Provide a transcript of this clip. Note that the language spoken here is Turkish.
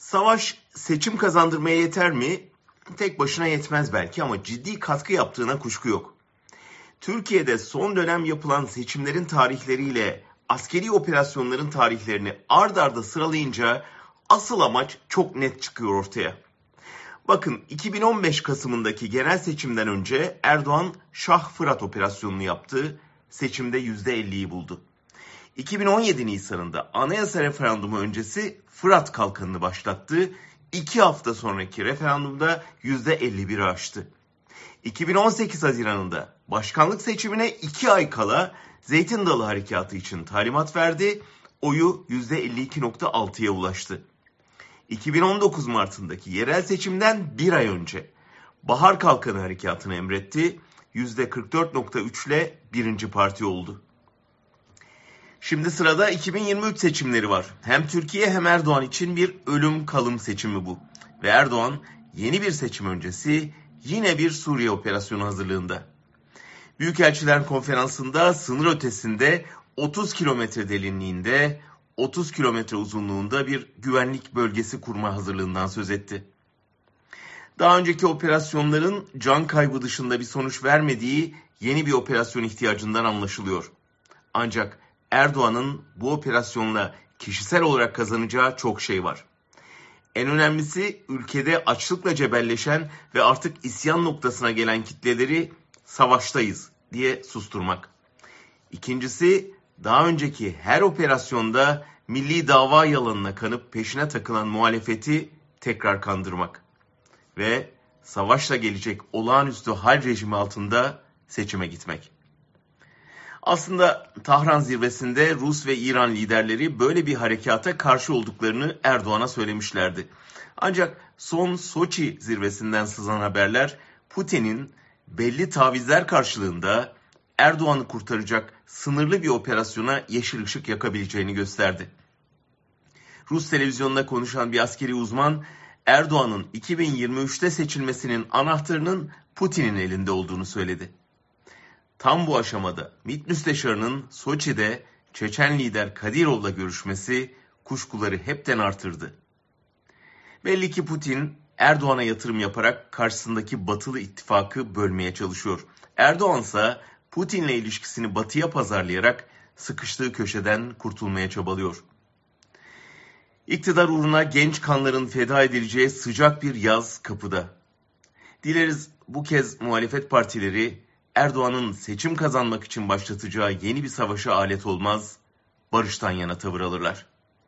Savaş seçim kazandırmaya yeter mi? Tek başına yetmez belki ama ciddi katkı yaptığına kuşku yok. Türkiye'de son dönem yapılan seçimlerin tarihleriyle askeri operasyonların tarihlerini ard arda sıralayınca asıl amaç çok net çıkıyor ortaya. Bakın 2015 Kasım'ındaki genel seçimden önce Erdoğan Şah Fırat operasyonunu yaptı. Seçimde %50'yi buldu. 2017 Nisan'ında anayasa referandumu öncesi Fırat Kalkanı'nı başlattı. İki hafta sonraki referandumda %51'i aştı. 2018 Haziran'ında başkanlık seçimine iki ay kala Zeytin Dalı Harekatı için talimat verdi. Oyu %52.6'ya ulaştı. 2019 Mart'ındaki yerel seçimden bir ay önce Bahar Kalkanı Harekatı'nı emretti. %44.3 ile birinci parti oldu. Şimdi sırada 2023 seçimleri var. Hem Türkiye hem Erdoğan için bir ölüm kalım seçimi bu. Ve Erdoğan yeni bir seçim öncesi yine bir Suriye operasyonu hazırlığında. Büyükelçiler konferansında sınır ötesinde 30 kilometre derinliğinde 30 kilometre uzunluğunda bir güvenlik bölgesi kurma hazırlığından söz etti. Daha önceki operasyonların can kaybı dışında bir sonuç vermediği yeni bir operasyon ihtiyacından anlaşılıyor. Ancak Erdoğan'ın bu operasyonla kişisel olarak kazanacağı çok şey var. En önemlisi ülkede açlıkla cebelleşen ve artık isyan noktasına gelen kitleleri savaştayız diye susturmak. İkincisi daha önceki her operasyonda milli dava yalanına kanıp peşine takılan muhalefeti tekrar kandırmak. Ve savaşla gelecek olağanüstü hal rejimi altında seçime gitmek. Aslında Tahran zirvesinde Rus ve İran liderleri böyle bir harekata karşı olduklarını Erdoğan'a söylemişlerdi. Ancak son Soçi zirvesinden sızan haberler Putin'in belli tavizler karşılığında Erdoğan'ı kurtaracak sınırlı bir operasyona yeşil ışık yakabileceğini gösterdi. Rus televizyonunda konuşan bir askeri uzman Erdoğan'ın 2023'te seçilmesinin anahtarının Putin'in elinde olduğunu söyledi. Tam bu aşamada MİT Müsteşarı'nın Soçi'de Çeçen lider Kadirov'la görüşmesi kuşkuları hepten artırdı. Belli ki Putin Erdoğan'a yatırım yaparak karşısındaki batılı ittifakı bölmeye çalışıyor. Erdoğan ise Putin'le ilişkisini batıya pazarlayarak sıkıştığı köşeden kurtulmaya çabalıyor. İktidar uğruna genç kanların feda edileceği sıcak bir yaz kapıda. Dileriz bu kez muhalefet partileri Erdoğan'ın seçim kazanmak için başlatacağı yeni bir savaşa alet olmaz, barıştan yana tavır alırlar.